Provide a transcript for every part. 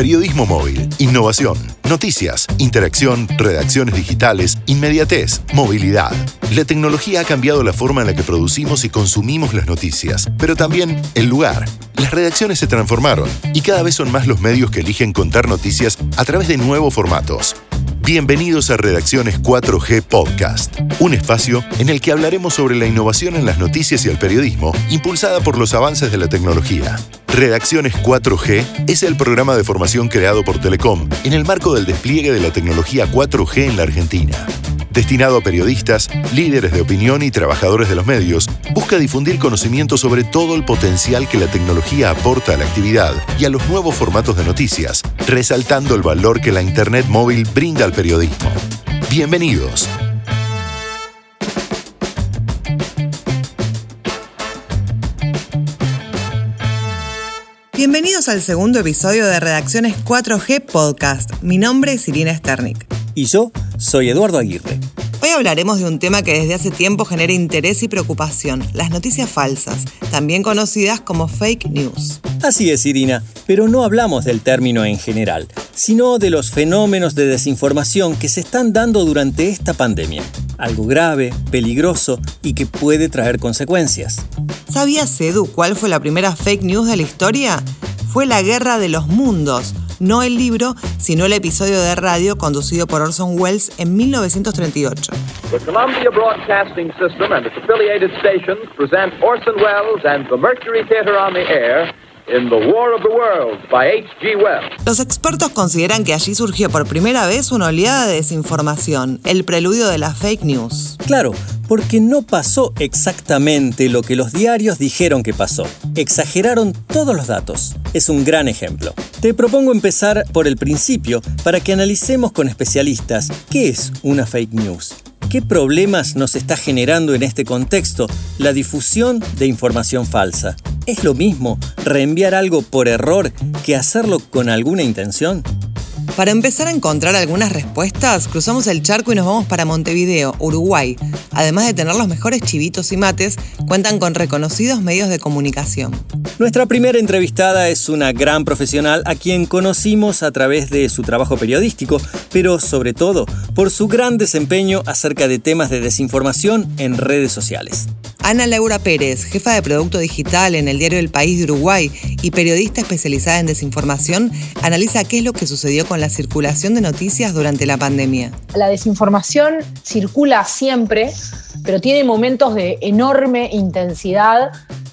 Periodismo móvil, innovación, noticias, interacción, redacciones digitales, inmediatez, movilidad. La tecnología ha cambiado la forma en la que producimos y consumimos las noticias, pero también el lugar. Las redacciones se transformaron y cada vez son más los medios que eligen contar noticias a través de nuevos formatos. Bienvenidos a Redacciones 4G Podcast, un espacio en el que hablaremos sobre la innovación en las noticias y el periodismo, impulsada por los avances de la tecnología. Redacciones 4G es el programa de formación creado por Telecom en el marco del despliegue de la tecnología 4G en la Argentina destinado a periodistas, líderes de opinión y trabajadores de los medios, busca difundir conocimiento sobre todo el potencial que la tecnología aporta a la actividad y a los nuevos formatos de noticias, resaltando el valor que la Internet móvil brinda al periodismo. Bienvenidos. Bienvenidos al segundo episodio de Redacciones 4G Podcast. Mi nombre es Irina Sternik. Y yo soy Eduardo Aguirre. Hoy hablaremos de un tema que desde hace tiempo genera interés y preocupación, las noticias falsas, también conocidas como fake news. Así es, Irina, pero no hablamos del término en general, sino de los fenómenos de desinformación que se están dando durante esta pandemia. Algo grave, peligroso y que puede traer consecuencias. ¿Sabías, Edu, cuál fue la primera fake news de la historia? Fue la Guerra de los Mundos, no el libro, sino el episodio de radio conducido por Orson Welles en 1938. The Columbia Broadcasting System and its affiliated stations present Orson Welles and the Mercury Theater on the Air in The War of the Worlds by H.G. Wells. Los expertos consideran que allí surgió por primera vez una oleada de desinformación, el preludio de la fake news. Claro, porque no pasó exactamente lo que los diarios dijeron que pasó. Exageraron todos los datos. Es un gran ejemplo. Te propongo empezar por el principio para que analicemos con especialistas qué es una fake news. ¿Qué problemas nos está generando en este contexto la difusión de información falsa? ¿Es lo mismo reenviar algo por error que hacerlo con alguna intención? Para empezar a encontrar algunas respuestas, cruzamos el charco y nos vamos para Montevideo, Uruguay. Además de tener los mejores chivitos y mates, cuentan con reconocidos medios de comunicación. Nuestra primera entrevistada es una gran profesional a quien conocimos a través de su trabajo periodístico, pero sobre todo por su gran desempeño acerca de temas de desinformación en redes sociales. Ana Laura Pérez, jefa de producto digital en el diario El País de Uruguay y periodista especializada en desinformación, analiza qué es lo que sucedió con la circulación de noticias durante la pandemia. La desinformación circula siempre, pero tiene momentos de enorme intensidad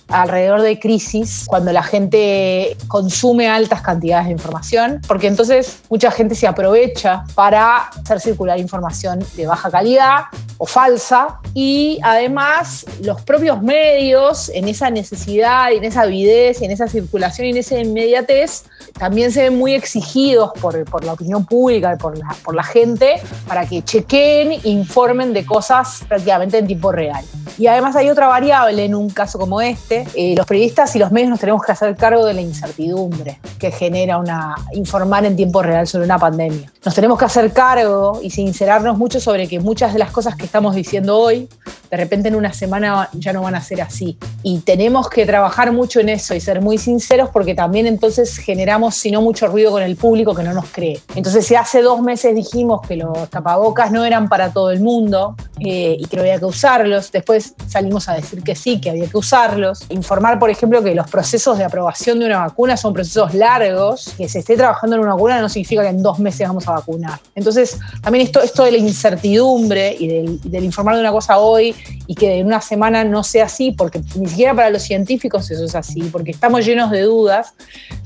alrededor de crisis, cuando la gente consume altas cantidades de información, porque entonces mucha gente se aprovecha para hacer circular información de baja calidad o falsa y además los propios medios en esa necesidad, en esa avidez, en esa circulación y en esa inmediatez también se ven muy exigidos por, por la opinión pública por la, por la gente para que chequen, informen de cosas prácticamente en tiempo real. Y además hay otra variable en un caso como este. Eh, los periodistas y los medios nos tenemos que hacer cargo de la incertidumbre que genera una, informar en tiempo real sobre una pandemia. Nos tenemos que hacer cargo y sincerarnos mucho sobre que muchas de las cosas que estamos diciendo hoy, de repente en una semana ya no van a ser así. Y tenemos que trabajar mucho en eso y ser muy sinceros porque también entonces generamos, si no, mucho ruido con el público que no nos cree. Entonces, si hace dos meses dijimos que los tapabocas no eran para todo el mundo eh, y que no había que usarlos, después salimos a decir que sí, que había que usarlos. Informar, por ejemplo, que los procesos de aprobación de una vacuna son procesos largos, que se esté trabajando en una vacuna no significa que en dos meses vamos a vacunar. Entonces, también esto, esto de la incertidumbre y del, informar de una cosa hoy y que en una semana no sea así, porque ni siquiera para los científicos eso es así, porque estamos llenos de dudas,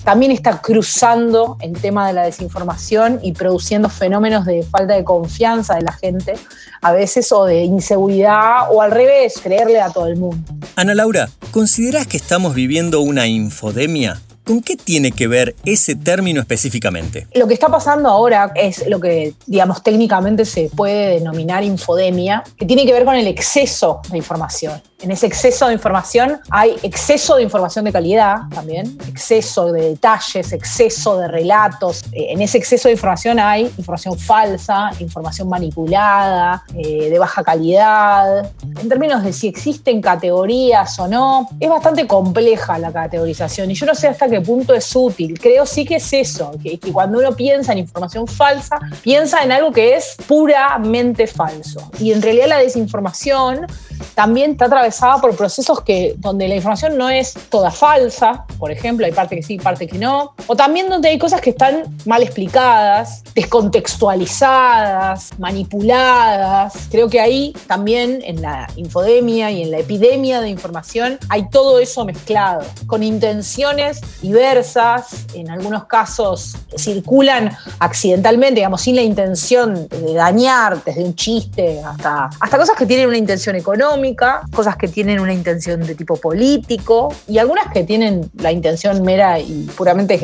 también está cruzando el tema de la desinformación y produciendo fenómenos de falta de confianza de la gente, a veces, o de inseguridad, o al revés, creerle a todo el mundo. Ana Laura, ¿consideras que estamos viviendo una infodemia? ¿Con qué tiene que ver ese término específicamente? Lo que está pasando ahora es lo que, digamos, técnicamente se puede denominar infodemia, que tiene que ver con el exceso de información. En ese exceso de información hay exceso de información de calidad también, exceso de detalles, exceso de relatos. Eh, en ese exceso de información hay información falsa, información manipulada, eh, de baja calidad. En términos de si existen categorías o no, es bastante compleja la categorización y yo no sé hasta qué punto es útil. Creo sí que es eso, que, cuando uno piensa en información falsa, piensa en algo que es puramente falso. Y en realidad la desinformación también está atravesada por procesos que, donde la información no es toda falsa, por ejemplo, hay parte que sí, parte que no, o también donde hay cosas que están mal explicadas, descontextualizadas, manipuladas. Creo que ahí también en la infodemia y en la epidemia de información hay todo eso mezclado, con intenciones diversas, en algunos casos circulan accidentalmente, digamos, sin la intención de dañar, desde un chiste hasta, hasta cosas que tienen una intención económica, cosas que tienen una intención de tipo político y algunas que tienen la intención mera y puramente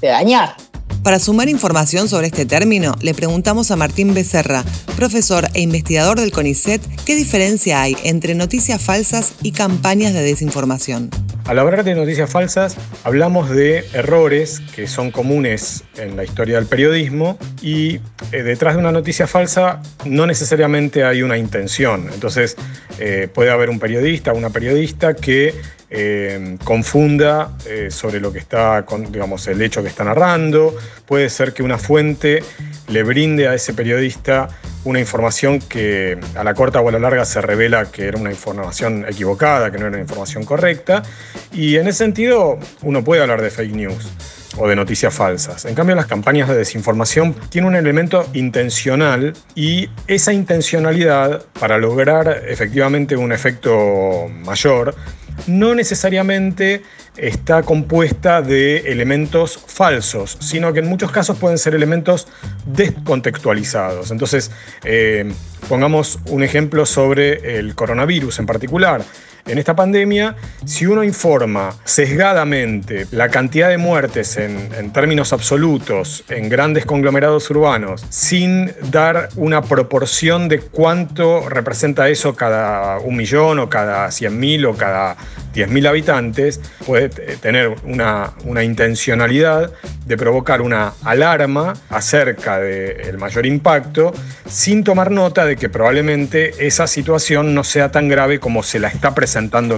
de dañar. Para sumar información sobre este término, le preguntamos a Martín Becerra, profesor e investigador del CONICET, qué diferencia hay entre noticias falsas y campañas de desinformación. Al hablar de noticias falsas, hablamos de errores que son comunes en la historia del periodismo y eh, detrás de una noticia falsa no necesariamente hay una intención. Entonces, eh, puede haber un periodista, o una periodista que eh, confunda sobre lo que está, digamos, el hecho que está narrando. Puede ser que una fuente le brinde a ese periodista una información que a la corta o a la larga se revela que era una información equivocada, que no era una información correcta. Y en ese sentido uno puede hablar de fake news o de noticias falsas. En cambio, las campañas de desinformación tienen un elemento intencional y esa intencionalidad, para lograr efectivamente un efecto mayor, no necesariamente está compuesta de elementos falsos, sino que en muchos casos pueden ser elementos descontextualizados. Entonces, eh, pongamos un ejemplo sobre el coronavirus en particular. En esta pandemia, si uno informa sesgadamente la cantidad de muertes en, términos absolutos en grandes conglomerados urbanos, sin dar una proporción de cuánto representa eso cada un millón o cada cien mil o cada 10.000 habitantes, puede tener una, una, intencionalidad de provocar una alarma acerca del mayor impacto, sin tomar nota de que probablemente esa situación no sea tan grave como se la está presentando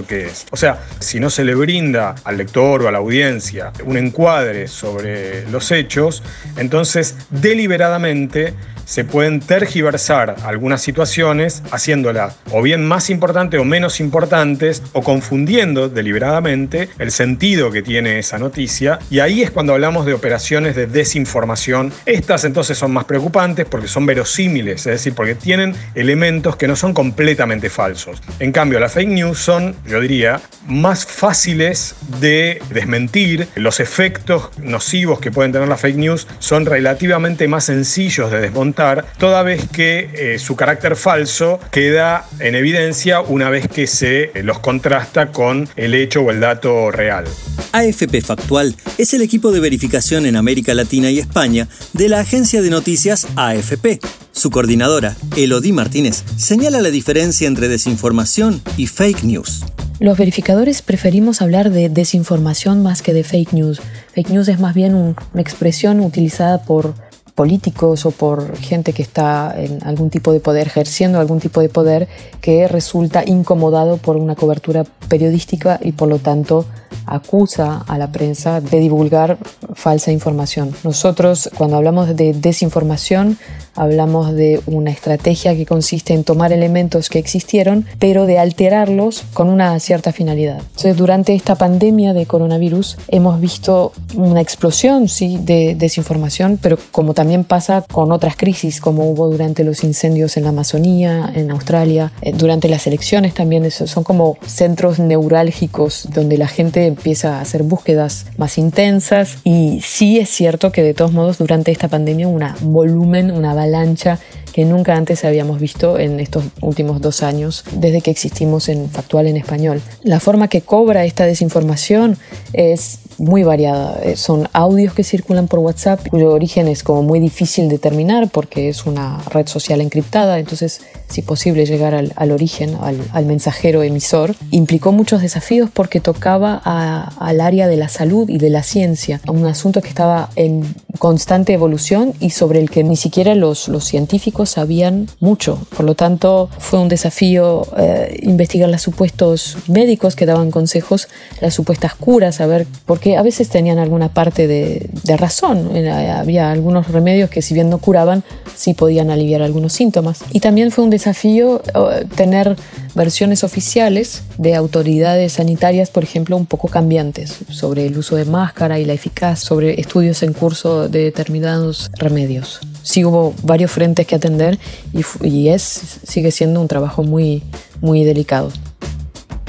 que es. O sea, si no se le brinda al lector o a la audiencia un encuadre sobre los hechos, entonces deliberadamente se pueden tergiversar algunas situaciones haciéndolas o bien más importantes o menos importantes o confundiendo deliberadamente el sentido que tiene esa noticia y ahí es cuando hablamos de operaciones de desinformación. Estas entonces son más preocupantes porque son verosímiles, es decir, porque tienen elementos que no son completamente falsos. En cambio, las fake news son, yo diría, más fáciles de desmentir. Los efectos nocivos que pueden tener las fake news son relativamente más sencillos de desmontar toda vez que eh, su carácter falso queda en evidencia una vez que se eh, los contrasta con el hecho o el dato real. AFP Factual es el equipo de verificación en América Latina y España de la agencia de noticias AFP. Su coordinadora, Elodie Martínez, señala la diferencia entre desinformación y fake news. Los verificadores preferimos hablar de desinformación más que de fake news. Fake news es más bien una expresión utilizada por políticos o por gente que está en algún tipo de poder, ejerciendo algún tipo de poder, que resulta incomodado por una cobertura periodística y por lo tanto acusa a la prensa de divulgar falsa información. Nosotros cuando hablamos de desinformación hablamos de una estrategia que consiste en tomar elementos que existieron pero de alterarlos con una cierta finalidad. Entonces, durante esta pandemia de coronavirus hemos visto una explosión sí, de desinformación, pero como también pasa con otras crisis como hubo durante los incendios en la Amazonía, en Australia, eh, durante las elecciones también, son como centros neurálgicos donde la gente empieza a hacer búsquedas más intensas y sí es cierto que de todos modos durante esta pandemia un volumen, una avalancha que nunca antes habíamos visto en estos últimos dos años desde que existimos en Factual en español. La forma que cobra esta desinformación es muy variada. Eh, son audios que circulan por WhatsApp cuyo origen es como muy difícil determinar porque es una red social encriptada, entonces si posible llegar al, al origen, al, al, mensajero emisor, implicó muchos desafíos porque tocaba a, al área de la salud y de la ciencia, un asunto que estaba en constante evolución y sobre el que ni siquiera los, los científicos sabían mucho. Por lo tanto, fue un desafío eh, investigar los supuestos médicos que daban consejos, las supuestas curas, a ver, porque a veces tenían alguna parte de, de razón. Había algunos remedios que si bien no curaban, sí podían aliviar algunos síntomas. Y también fue un desafío eh, tener versiones oficiales de autoridades sanitarias, por ejemplo, un poco cambiantes sobre el uso de máscara y la eficacia, sobre estudios en curso de determinados remedios. Sí hubo varios frentes que atender y, y es, sigue siendo un trabajo muy, muy delicado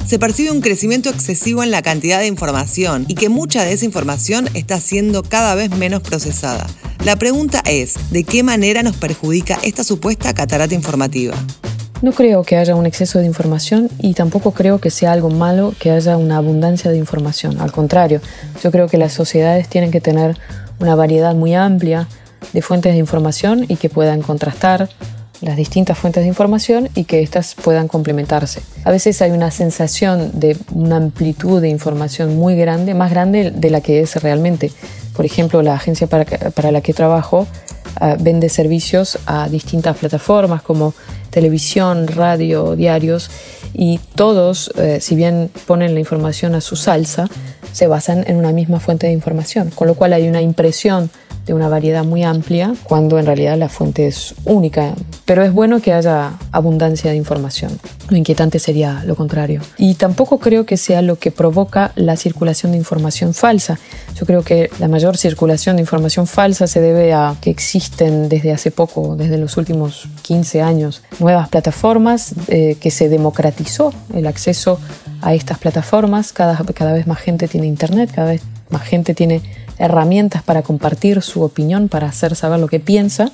se percibe un crecimiento excesivo en la cantidad de información y que mucha de esa información está siendo cada vez menos procesada. La pregunta es, ¿de qué manera nos perjudica esta supuesta catarata informativa? No creo que haya un exceso de información y tampoco creo que sea algo malo que haya una abundancia de información. Al contrario, yo creo que las sociedades tienen que tener una variedad muy amplia de fuentes de información y que puedan contrastar las distintas fuentes de información y que éstas puedan complementarse. A veces hay una sensación de una amplitud de información muy grande, más grande de la que es realmente. Por ejemplo, la agencia para, la que trabajo uh, vende servicios a distintas plataformas como televisión, radio, diarios y todos, eh, si bien ponen la información a su salsa, se basan en una misma fuente de información, con lo cual hay una impresión de una variedad muy amplia cuando en realidad la fuente es única. Pero es bueno que haya abundancia de información. Lo inquietante sería lo contrario. Y tampoco creo que sea lo que provoca la circulación de información falsa. Yo creo que la mayor circulación de información falsa se debe a que existen desde hace poco, desde los últimos 15 años, nuevas plataformas eh, que se democratizó el acceso a estas plataformas. Cada, cada vez más gente tiene internet, cada vez más gente tiene herramientas para compartir su opinión, para hacer saber lo que piensa.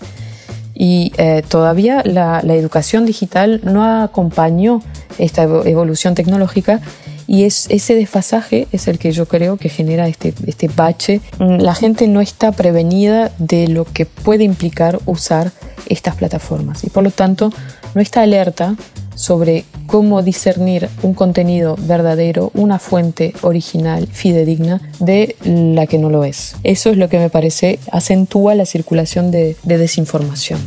Y eh, todavía la, educación digital no acompañó esta evolución tecnológica y es, ese desfasaje es el que yo creo que genera este, este bache. La gente no está prevenida de lo que puede implicar usar estas plataformas y por lo tanto no está alerta sobre cómo discernir un contenido verdadero, una fuente original, fidedigna, de la que no lo es. Eso es lo que me parece acentúa la circulación de, de desinformación.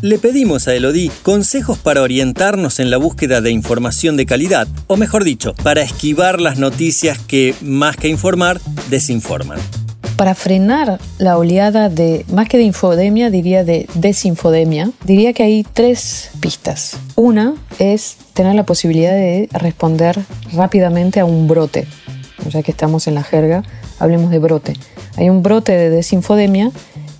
Le pedimos a Elodie consejos para orientarnos en la búsqueda de información de calidad, o mejor dicho, para esquivar las noticias que, más que informar, desinforman para frenar la oleada de, más que de infodemia, diría de desinfodemia, diría que hay tres pistas. Una es tener la posibilidad de responder rápidamente a un brote. Ya que estamos en la jerga, hablemos de brote. Hay un brote de desinfodemia,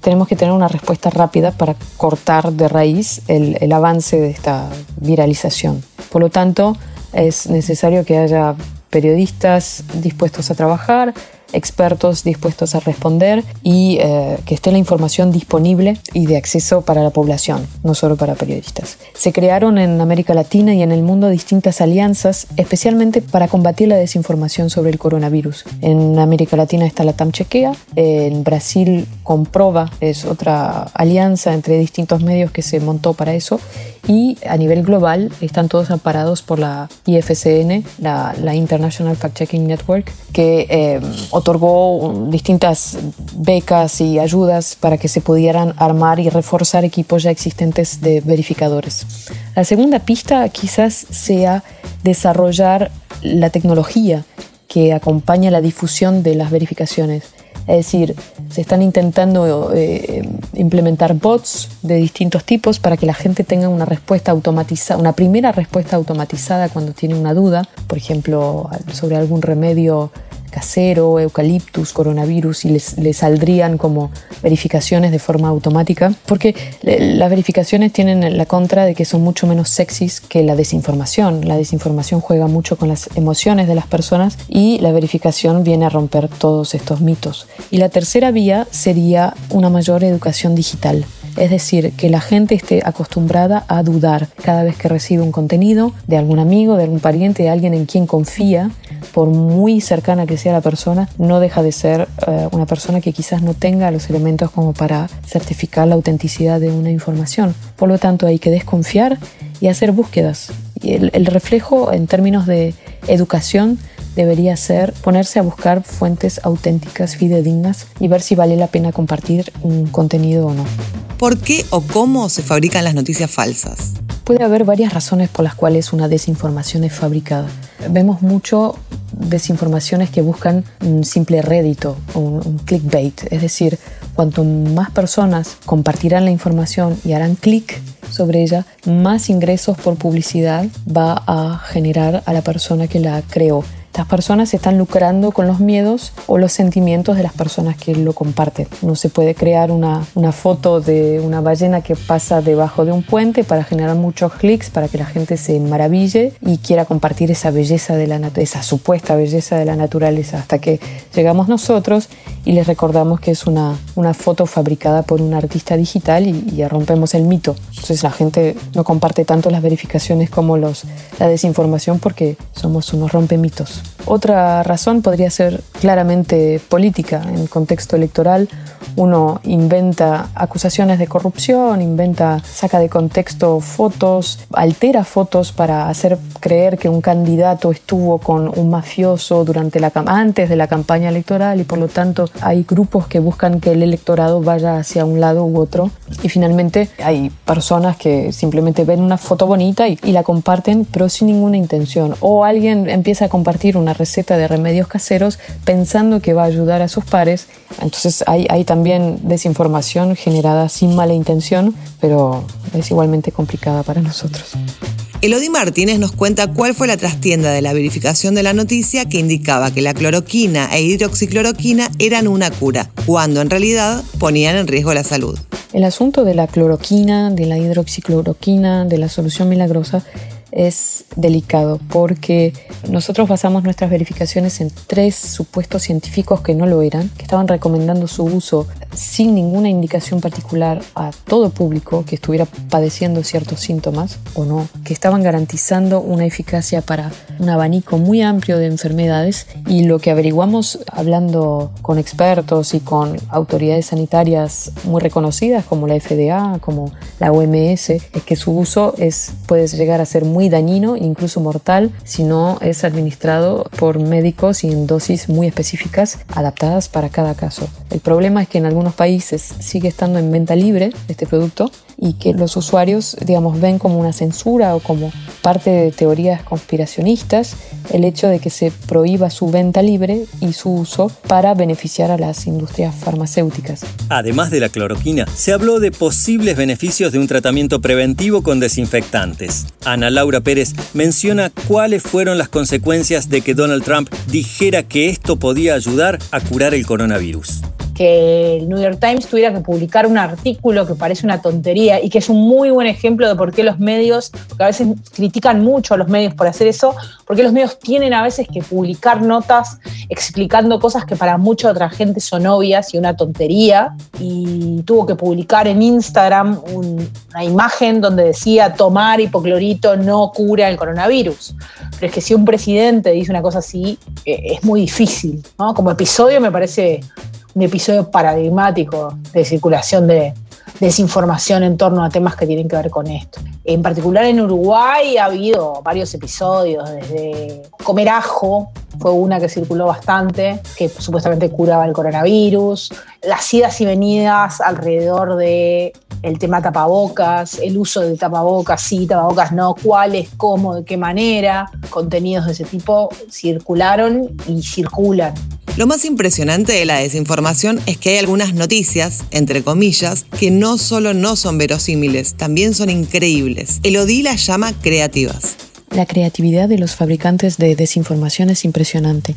tenemos que tener una respuesta rápida para cortar de raíz el, el avance de esta viralización. Por lo tanto, es necesario que haya periodistas dispuestos a trabajar, expertos dispuestos a responder y eh, que esté la información disponible y de acceso para la población, no solo para periodistas. Se crearon en América Latina y en el mundo distintas alianzas, especialmente para combatir la desinformación sobre el coronavirus. En América Latina está la TAMChequea, en Brasil Comproba es otra alianza entre distintos medios que se montó para eso y a nivel global están todos amparados por la IFCN, la, la International Fact Checking Network, que eh, otorgó distintas becas y ayudas para que se pudieran armar y reforzar equipos ya existentes de verificadores. La segunda pista quizás sea desarrollar la tecnología que acompaña la difusión de las verificaciones. Es decir, se están intentando eh, implementar bots de distintos tipos para que la gente tenga una respuesta automatizada, una primera respuesta automatizada cuando tiene una duda, por ejemplo, sobre algún remedio casero, eucaliptus, coronavirus, y les, saldrían como verificaciones de forma automática, porque las verificaciones tienen la contra de que son mucho menos sexys que la desinformación. La desinformación juega mucho con las emociones de las personas y la verificación viene a romper todos estos mitos. Y la tercera vía sería una mayor educación digital Es decir, que la gente esté acostumbrada a dudar cada vez que recibe un contenido de algún amigo, de algún pariente, de alguien en quien confía, por muy cercana que sea la persona, no deja de ser eh, una persona que quizás no tenga los elementos como para certificar la autenticidad de una información. Por lo tanto, hay que desconfiar y hacer búsquedas. Y el reflejo en términos de educación debería ser ponerse a buscar fuentes auténticas, fidedignas y ver si vale la pena compartir un contenido o no. ¿Por qué o cómo se fabrican las noticias falsas? Puede haber varias razones por las cuales una desinformación es fabricada. Vemos mucho desinformaciones que buscan un simple rédito, un, un clickbait, es decir, cuanto más personas compartirán la información y harán clic sobre ella, más ingresos por publicidad va a generar a la persona que la creó. Estas personas están lucrando con los miedos o los sentimientos de las personas que lo comparten. No se puede crear una, una foto de una ballena que pasa debajo de un puente para generar muchos clics, para que la gente se maraville y quiera compartir esa belleza de la esa supuesta belleza de la naturaleza, hasta que llegamos nosotros y les recordamos que es una, una foto fabricada por un artista digital y, y rompemos el mito. Entonces la gente no comparte tanto las verificaciones como los, la desinformación porque somos unos rompemitos. Otra razón podría ser claramente política. En contexto electoral uno inventa acusaciones de corrupción, inventa, saca de contexto fotos, altera fotos para hacer creer que un candidato estuvo con un mafioso durante la antes de la campaña electoral y por lo tanto hay grupos que buscan que el electorado vaya hacia un lado u otro y finalmente hay personas que simplemente ven una foto bonita y, y la comparten pero sin ninguna intención o alguien empieza a compartir una receta de remedios caseros pensando que va a ayudar a sus pares entonces hay, hay también desinformación generada sin mala intención pero es igualmente complicada para nosotros. Elodie Martínez nos cuenta cuál fue la trastienda de la verificación de la noticia que indicaba que la cloroquina e hidroxicloroquina eran una cura, cuando en realidad ponían en riesgo la salud. El asunto de la cloroquina, de la hidroxicloroquina, de la solución milagrosa es delicado porque nosotros basamos nuestras verificaciones en tres supuestos científicos que no lo eran, que estaban recomendando su uso sin ninguna indicación particular a todo público que estuviera padeciendo ciertos síntomas o no, que estaban garantizando una eficacia para un abanico muy amplio de enfermedades. Y lo que averiguamos hablando con expertos y con autoridades sanitarias muy reconocidas como la FDA, como la OMS, es que su uso es, puede llegar a ser muy dañino, incluso mortal, si no es administrado por médicos y en dosis muy específicas adaptadas para cada caso. El problema es que en algunos países sigue estando en venta libre este producto y que los usuarios, digamos, ven como una censura o como parte de teorías conspiracionistas el hecho de que se prohíba su venta libre y su uso para beneficiar a las industrias farmacéuticas. Además de la cloroquina, se habló de posibles beneficios de un tratamiento preventivo con desinfectantes. Ana Laura Pérez menciona cuáles fueron las consecuencias de que Donald Trump dijera que esto podía ayudar a curar el coronavirus que el New York Times tuviera que publicar un artículo que parece una tontería y que es un muy buen ejemplo de por qué los medios, porque a veces critican mucho a los medios por hacer eso, porque los medios tienen a veces que publicar notas explicando cosas que para mucha otra gente son obvias y una tontería, y tuvo que publicar en Instagram una imagen donde decía tomar hipoclorito no cura el coronavirus. Pero es que si un presidente dice una cosa así, eh, es muy difícil. ¿no? Como episodio me parece un episodio paradigmático de circulación de desinformación en torno a temas que tienen que ver con esto. En particular en Uruguay ha habido varios episodios, desde comer ajo, fue una que circuló bastante, que supuestamente curaba el coronavirus, las idas y venidas alrededor de tema tapabocas, el uso de tapabocas, sí, tapabocas no, cuáles, cómo, de qué manera, contenidos de ese tipo circularon y circulan. Lo más impresionante de la desinformación es que hay algunas noticias, entre comillas, que no solo no son verosímiles, también son increíbles. Elodie las llama creativas. La creatividad de los fabricantes de desinformación es impresionante.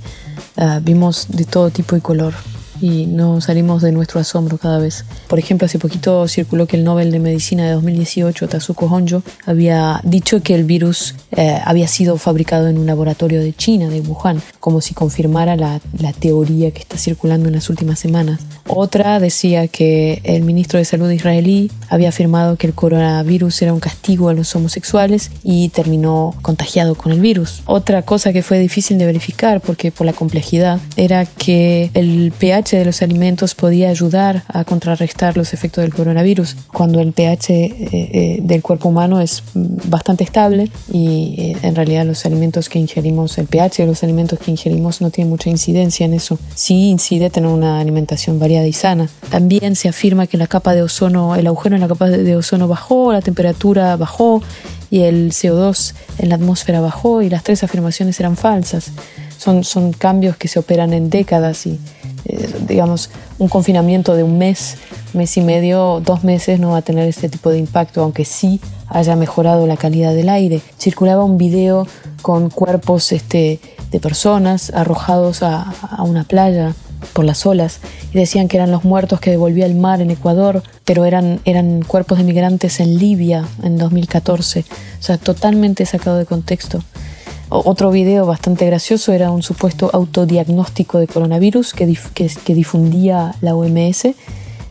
Uh, vimos de todo tipo y color. Y no salimos de nuestro asombro cada vez. Por ejemplo, hace poquito circuló que el Nobel de Medicina de 2018, Tazuko Honjo, había dicho que el virus eh, había sido fabricado en un laboratorio de China, de Wuhan, como si confirmara la, la teoría que está circulando en las últimas semanas. Otra decía que el ministro de Salud israelí había afirmado que el coronavirus era un castigo a los homosexuales y terminó contagiado con el virus. Otra cosa que fue difícil de verificar porque por la complejidad era que el pH de los alimentos podía ayudar a contrarrestar los efectos del coronavirus cuando el pH eh, eh, del cuerpo humano es bastante estable y eh, en realidad los alimentos que ingerimos, el pH de los alimentos que ingerimos no tiene mucha incidencia en eso. Sí incide tener una alimentación variada y sana. También se afirma que la capa de ozono, el agujero en la capa de ozono bajó, la temperatura bajó y el CO2 en la atmósfera bajó y las tres afirmaciones eran falsas. Son, son cambios que se operan en décadas y eh, digamos un confinamiento de un mes, mes y medio, dos meses no va a tener este tipo de impacto, aunque sí haya mejorado la calidad del aire. Circulaba un video con cuerpos este, de personas arrojados a, a una playa por las olas y decían que eran los muertos que devolvía el mar en Ecuador, pero eran, eran cuerpos de migrantes en Libia en 2014, o sea, totalmente sacado de contexto. Otro video bastante gracioso era un supuesto autodiagnóstico de coronavirus que, que, que difundía la OMS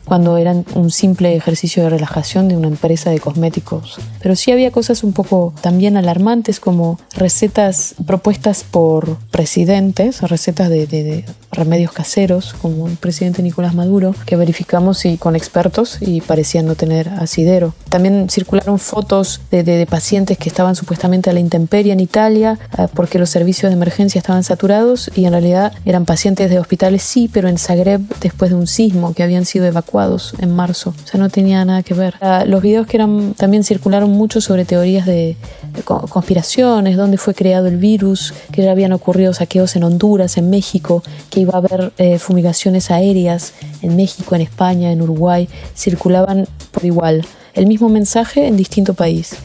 cuando eran un simple ejercicio de relajación de una empresa de cosméticos. Pero sí había cosas un poco también alarmantes como recetas propuestas por presidentes, recetas de, remedios caseros, como el presidente Nicolás Maduro, que verificamos y con expertos y parecían no tener asidero. También circularon fotos de, pacientes que estaban supuestamente a la intemperie en Italia eh, porque los servicios de emergencia estaban saturados y en realidad eran pacientes de hospitales sí, pero en Zagreb después de un sismo que habían sido evacuados en marzo. O sea, no tenía nada que ver. Los videos que eran también circularon mucho sobre teorías de, conspiraciones, dónde fue creado el virus, que ya habían ocurrido saqueos en Honduras, en México, que iba a haber eh, fumigaciones aéreas en México, en España, en Uruguay. Circulaban por igual. El mismo mensaje en distinto país.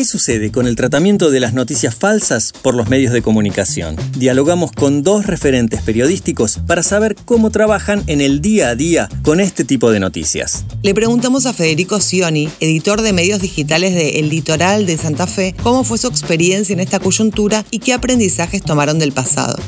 ¿Qué sucede con el tratamiento de las noticias falsas por los medios de comunicación? Dialogamos con dos referentes periodísticos para saber cómo trabajan en el día a día con este tipo de noticias. Le preguntamos a Federico Sioni, editor de medios digitales de El Litoral de Santa Fe, cómo fue su experiencia en esta coyuntura y qué aprendizajes tomaron del pasado.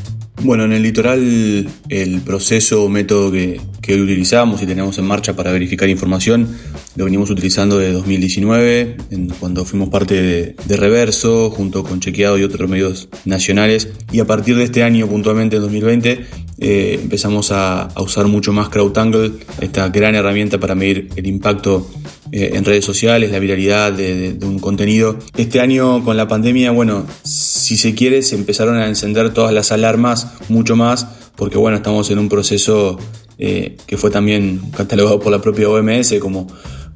Bueno, en el litoral el proceso o método que, que hoy utilizamos y tenemos en marcha para verificar información lo venimos utilizando desde 2019, cuando fuimos parte de, Reverso, junto con Chequeado y otros medios nacionales. Y a partir de este año, puntualmente en 2020, eh, empezamos a, usar mucho más CrowdTangle, esta gran herramienta para medir el impacto eh, en redes sociales, la viralidad de, un contenido. Este año con la pandemia, bueno, si se quiere, se empezaron a encender todas las alarmas mucho más, porque bueno, estamos en un proceso eh, que fue también catalogado por la propia OMS como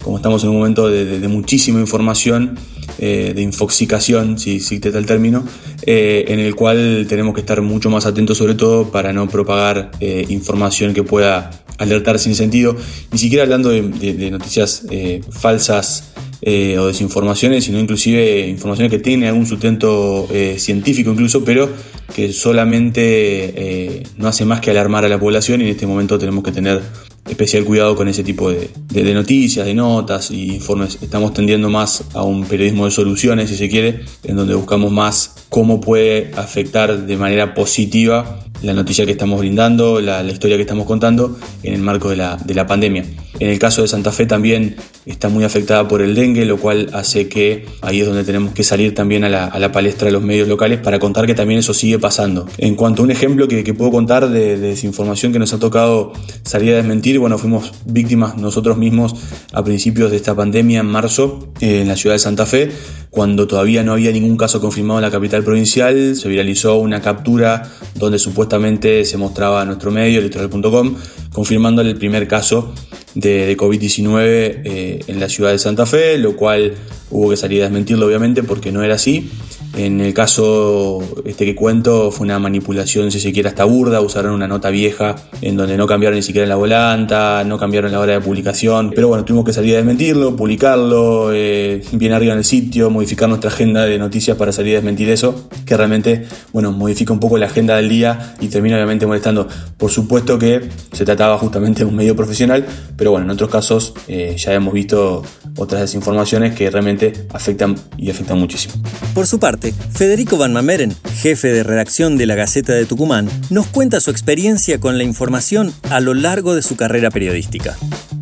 como estamos en un momento de, muchísima información, eh, de infoxicación, si existe tal término, eh, en el cual tenemos que estar mucho más atentos sobre todo para no propagar eh, información que pueda alertar sin sentido, ni siquiera hablando de, noticias falsas o desinformaciones, sino inclusive informaciones que tienen algún sustento científico incluso, pero que solamente no hace más que alarmar a la población y en este momento tenemos que tener especial cuidado con ese tipo de, noticias, de notas y informes. Estamos tendiendo más a un periodismo de soluciones, si se quiere, en donde buscamos más cómo puede afectar de manera positiva la noticia que estamos brindando, la, historia que estamos contando en el marco de la, de la pandemia. En el caso de Santa Fe también está muy afectada por el dengue, lo cual hace que ahí es donde tenemos que salir también a la, palestra de los medios locales para contar que también eso sigue pasando. En cuanto a un ejemplo que, puedo contar de, desinformación que nos ha tocado salir a desmentir, bueno, fuimos víctimas nosotros mismos a principios de esta pandemia en marzo eh, en la ciudad de Santa Fe, cuando todavía no había ningún caso confirmado en la capital provincial, se viralizó una captura donde supuestamente se mostraba nuestro medio, litoral.com, confirmando el primer caso de, COVID-19 eh, en la ciudad de Santa Fe, lo cual hubo que salir a desmentirlo obviamente porque no era así. En el caso este que cuento fue una manipulación, si se quiere, hasta burda, usaron una nota vieja en donde no cambiaron ni siquiera la volanta, no cambiaron la hora de publicación, pero bueno, tuvimos que salir a desmentirlo, publicarlo, eh, bien arriba en el sitio, modificar nuestra agenda de noticias para salir a desmentir eso, que realmente, bueno, modifica un poco la agenda del día y termina obviamente molestando. Por supuesto que se trataba justamente de un medio profesional, pero bueno, en otros casos eh, ya hemos visto otras desinformaciones que realmente afectan y afectan muchísimo. Por su parte, Federico Van Mameren, jefe de redacción de la Gaceta de Tucumán, nos cuenta su experiencia con la información a lo largo de su carrera periodística.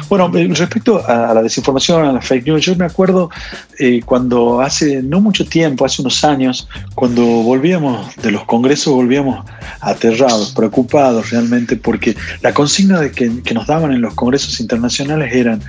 Bueno, respecto a la desinformación, a la fake news, yo me acuerdo eh, cuando hace no mucho tiempo, hace unos años, cuando volvíamos de los congresos, volvíamos aterrados, preocupados realmente, porque la consigna de que, que nos daban en los congresos internacionales eran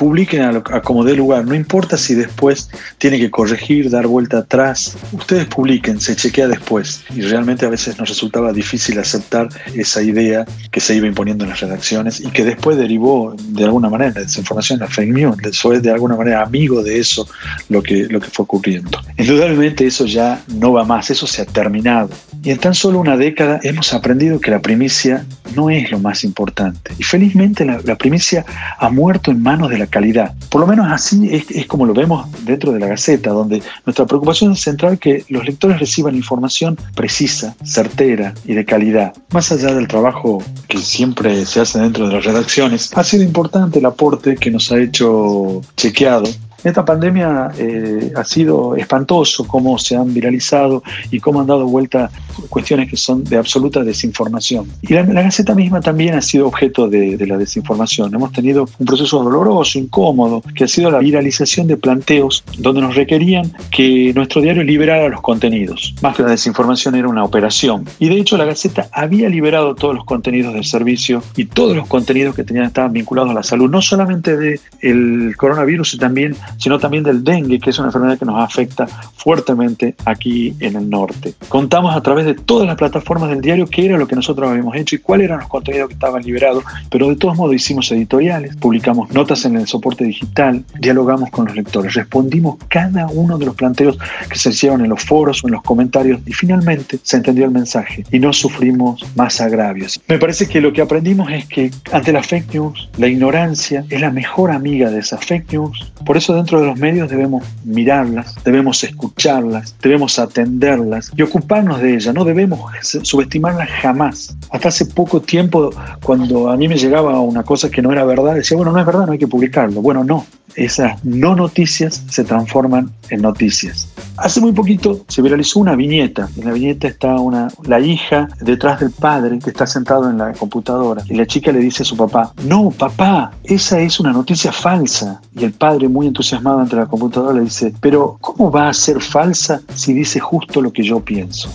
publiquen a, como dé lugar, no importa si después tiene que corregir, dar vuelta atrás, ustedes publiquen, se chequea después. Y realmente a veces nos resultaba difícil aceptar esa idea que se iba imponiendo en las redacciones y que después derivó de alguna manera la desinformación, la fake news, fue de alguna manera amigo de eso lo que, lo que fue ocurriendo. Indudablemente eso ya no va más, eso se ha terminado. Y en tan solo una década hemos aprendido que la primicia no es lo más importante. Y felizmente la, la primicia ha muerto en manos de la calidad. Por lo menos así es, como lo vemos dentro de la Gaceta, donde nuestra preocupación es central que los lectores reciban información precisa, certera y de calidad. Más allá del trabajo que siempre se hace dentro de las redacciones, ha sido importante el aporte que nos ha hecho chequeado esta pandemia eh, ha sido espantoso cómo se han viralizado y cómo han dado vuelta cuestiones que son de absoluta desinformación. Y la, Gaceta misma también ha sido objeto de, la desinformación. Hemos tenido un proceso doloroso, incómodo, que ha sido la viralización de planteos donde nos requerían que nuestro diario liberara los contenidos. Más que la desinformación era una operación. Y de hecho la Gaceta había liberado todos los contenidos del servicio y todos los contenidos que tenían estaban vinculados a la salud, no solamente del coronavirus, sino también sino también del dengue, que es una enfermedad que nos afecta fuertemente aquí en el norte. Contamos a través de todas las plataformas del diario qué era lo que nosotros habíamos hecho y cuáles eran los contenidos que estaban liberados, pero de todos modos hicimos editoriales, publicamos notas en el soporte digital, dialogamos con los lectores, respondimos cada uno de los planteos que se hicieron en los foros o en los comentarios y finalmente se entendió el mensaje y no sufrimos más agravios. Me parece que lo que aprendimos es que ante la fake news, la ignorancia es la mejor amiga de esas fake news. Por eso dentro de los medios debemos mirarlas, debemos escucharlas, debemos atenderlas y ocuparnos de ellas, no debemos subestimarlas jamás. Hasta hace poco tiempo, cuando a mí me llegaba una cosa que no era verdad, decía, bueno, no es verdad, no hay que publicarlo. Bueno, no, esas no noticias se transforman en noticias. Hace muy poquito se viralizó una viñeta. En la viñeta está una, la hija detrás del padre que está sentado en la computadora. Y la chica le dice a su papá, no, papá, esa es una noticia falsa. Y el padre, muy entusiasmado ante la computadora, le dice, pero ¿cómo va a ser falsa si dice justo lo que yo pienso?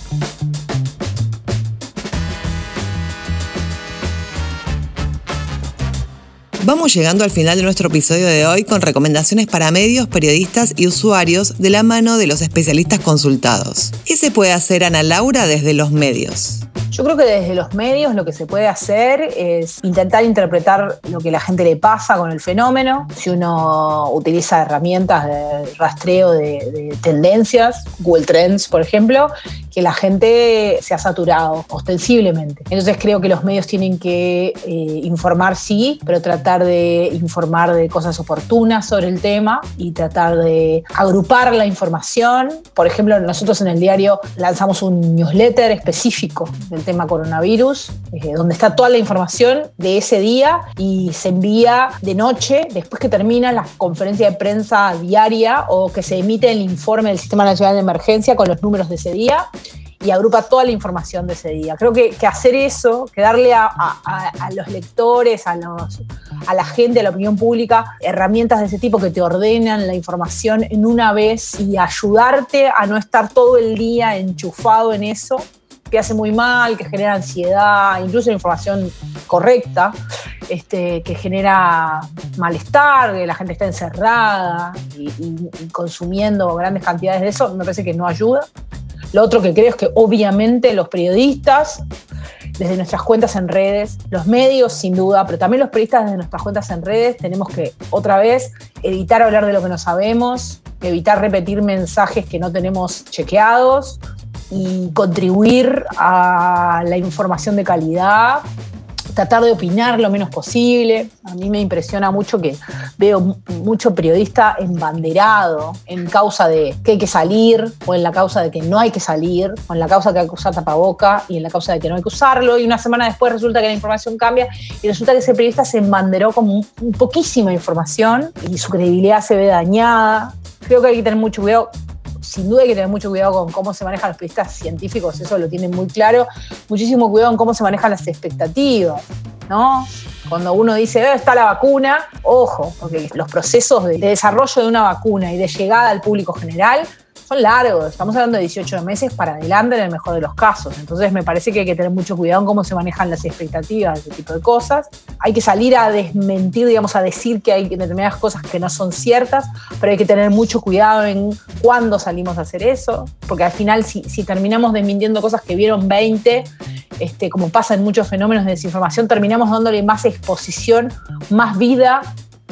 Vamos llegando al final de nuestro episodio de hoy con recomendaciones para medios, periodistas y usuarios de la mano de los especialistas consultados. ¿Qué se puede hacer, Ana Laura, desde los medios? Yo creo que desde los medios lo que se puede hacer es intentar interpretar lo que la gente le pasa con el fenómeno. Si uno utiliza herramientas de rastreo de, tendencias, Google Trends, por ejemplo, que la gente se ha saturado ostensiblemente. Entonces creo que los medios tienen que eh, informar, sí, pero tratar de informar de cosas oportunas sobre el tema y tratar de agrupar la información. Por ejemplo, nosotros en el diario lanzamos un newsletter específico del tema coronavirus, eh, donde está toda la información de ese día y se envía de noche, después que termina la conferencia de prensa diaria o que se emite el informe del Sistema Nacional de Emergencia con los números de ese día y agrupa toda la información de ese día. Creo que, hacer eso, que darle a, los lectores, a, los, a la gente, a la opinión pública, herramientas de ese tipo que te ordenan la información en una vez y ayudarte a no estar todo el día enchufado en eso, que hace muy mal, que genera ansiedad, incluso la información correcta, este, que genera malestar, que la gente está encerrada y, consumiendo grandes cantidades de eso, me parece que no ayuda. Lo otro que creo es que obviamente los periodistas, desde nuestras cuentas en redes, los medios sin duda, pero también los periodistas desde nuestras cuentas en redes, tenemos que otra vez evitar hablar de lo que no sabemos, evitar repetir mensajes que no tenemos chequeados y contribuir a la información de calidad tratar de opinar lo menos posible. A mí me impresiona mucho que veo mucho periodista embanderado en causa de que hay que salir, o en la causa de que no hay que salir, o en la causa de que hay que usar tapaboca, y en la causa de que no hay que usarlo, y una semana después resulta que la información cambia, y resulta que ese periodista se embanderó con poquísima información, y su credibilidad se ve dañada. Creo que hay que tener mucho cuidado sin duda hay que tener mucho cuidado con cómo se manejan los periodistas científicos, eso lo tienen muy claro. Muchísimo cuidado en cómo se manejan las expectativas, ¿no? Cuando uno dice, eh, está la vacuna, ojo, porque los procesos de desarrollo de una vacuna y de llegada al público general son largos, estamos hablando de 18 meses para adelante en el mejor de los casos. Entonces me parece que hay que tener mucho cuidado en cómo se manejan las expectativas, ese tipo de cosas. Hay que salir a desmentir, digamos, a decir que hay determinadas cosas que no son ciertas, pero hay que tener mucho cuidado en cuándo salimos a hacer eso, porque al final si, si terminamos desmintiendo cosas que vieron 20, este, como pasa en muchos fenómenos de desinformación, terminamos dándole más exposición, más vida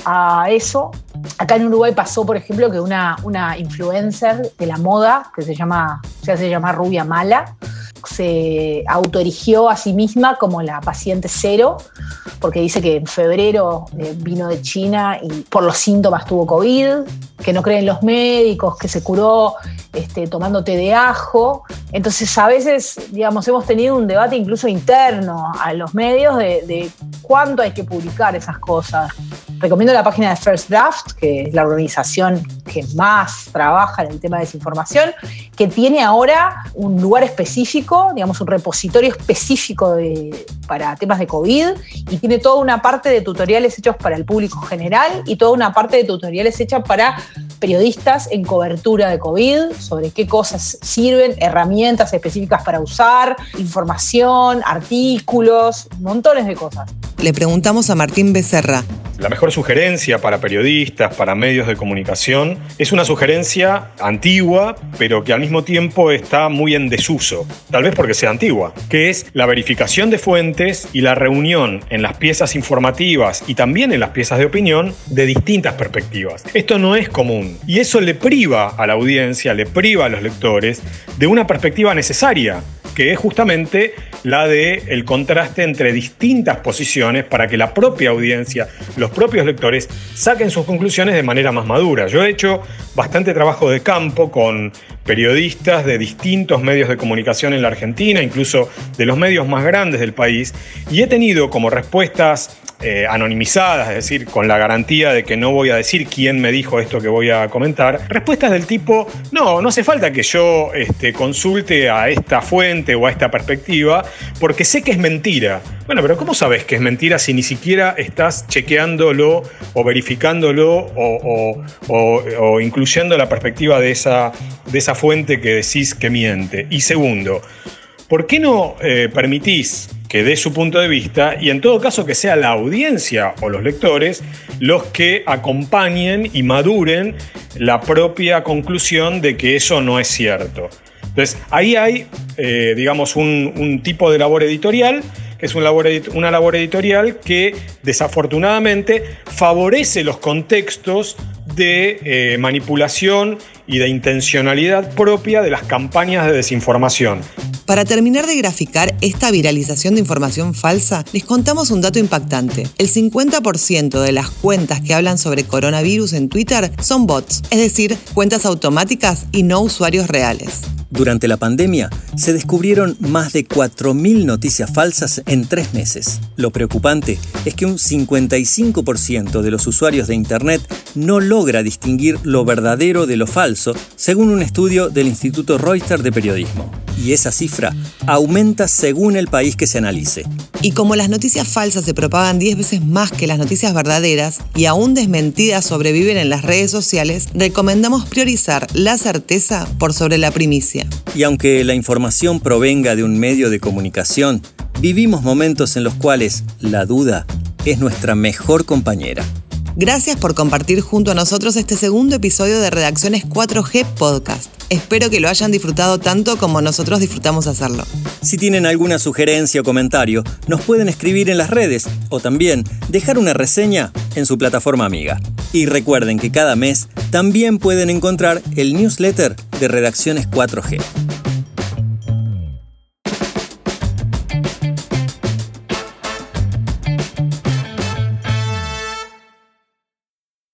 a eso. Acá en Uruguay pasó, por ejemplo, que una, una influencer de la moda, que se llama, se hace llamar Rubia Mala, se autoerigió a sí misma como la paciente cero, porque dice que en febrero eh, vino de China y por los síntomas tuvo COVID, que no creen los médicos, que se curó este, tomando té de ajo. Entonces, a veces, digamos, hemos tenido un debate incluso interno a los medios de, de cuánto hay que publicar esas cosas. Recomiendo la página de First Draft, que es la organización que más trabaja en el tema de desinformación, que tiene ahora un lugar específico, digamos, un repositorio específico para temas de COVID y tiene toda una parte de tutoriales hechos para el público general y toda una parte de tutoriales hechas para periodistas en cobertura de COVID, sobre qué cosas sirven, herramientas específicas para usar, información, artículos, montones de cosas. Le preguntamos a Martín Becerra, la mejor sugerencia para periodistas, para medios de comunicación, es una sugerencia antigua, pero que al mismo tiempo está muy en desuso, tal vez porque sea antigua, que es la verificación de fuentes y la reunión en las piezas informativas y también en las piezas de opinión de distintas perspectivas. Esto no es común y eso le priva a la audiencia, le priva a los lectores de una perspectiva necesaria que es justamente la de el contraste entre distintas posiciones para que la propia audiencia, los propios lectores saquen sus conclusiones de manera más madura. Yo he hecho bastante trabajo de campo con periodistas de distintos medios de comunicación en la Argentina, incluso de los medios más grandes del país, y he tenido como respuestas eh, anonimizadas, es decir, con la garantía de que no voy a decir quién me dijo esto que voy a comentar, respuestas del tipo, no, no hace falta que yo este, consulte a esta fuente o a esta perspectiva, porque sé que es mentira. Bueno, pero ¿cómo sabes que es mentira si ni siquiera estás chequeándolo o verificándolo o, incluyendo la perspectiva de esa, de esa fuente que decís que miente? Y segundo, ¿por qué no eh, permitís que dé su punto de vista y en todo caso que sea la audiencia o los lectores los que acompañen y maduren la propia conclusión de que eso no es cierto. Entonces, ahí hay, eh, digamos, un, tipo de labor editorial, que es una labor editorial que desafortunadamente favorece los contextos de eh, manipulación y de intencionalidad propia de las campañas de desinformación. Para terminar de graficar esta viralización de información falsa, les contamos un dato impactante. El 50% de las cuentas que hablan sobre coronavirus en Twitter son bots, es decir, cuentas automáticas y no usuarios reales. Durante la pandemia se descubrieron más de 4.000 noticias falsas en tres meses. Lo preocupante es que un 55% de los usuarios de Internet no logra distinguir lo verdadero de lo falso, según un estudio del Instituto Reuters de Periodismo. Y esa cifra aumenta según el país que se analice. Y como las noticias falsas se propagan 10 veces más que las noticias verdaderas y aún desmentidas sobreviven en las redes sociales, recomendamos priorizar la certeza por sobre la primicia. Y aunque la información provenga de un medio de comunicación, vivimos momentos en los cuales la duda es nuestra mejor compañera. Gracias por compartir junto a nosotros este segundo episodio de Redacciones 4G Podcast. Espero que lo hayan disfrutado tanto como nosotros disfrutamos hacerlo. Si tienen alguna sugerencia o comentario, nos pueden escribir en las redes o también dejar una reseña en su plataforma amiga. Y recuerden que cada mes también pueden encontrar el newsletter de Redacciones 4G.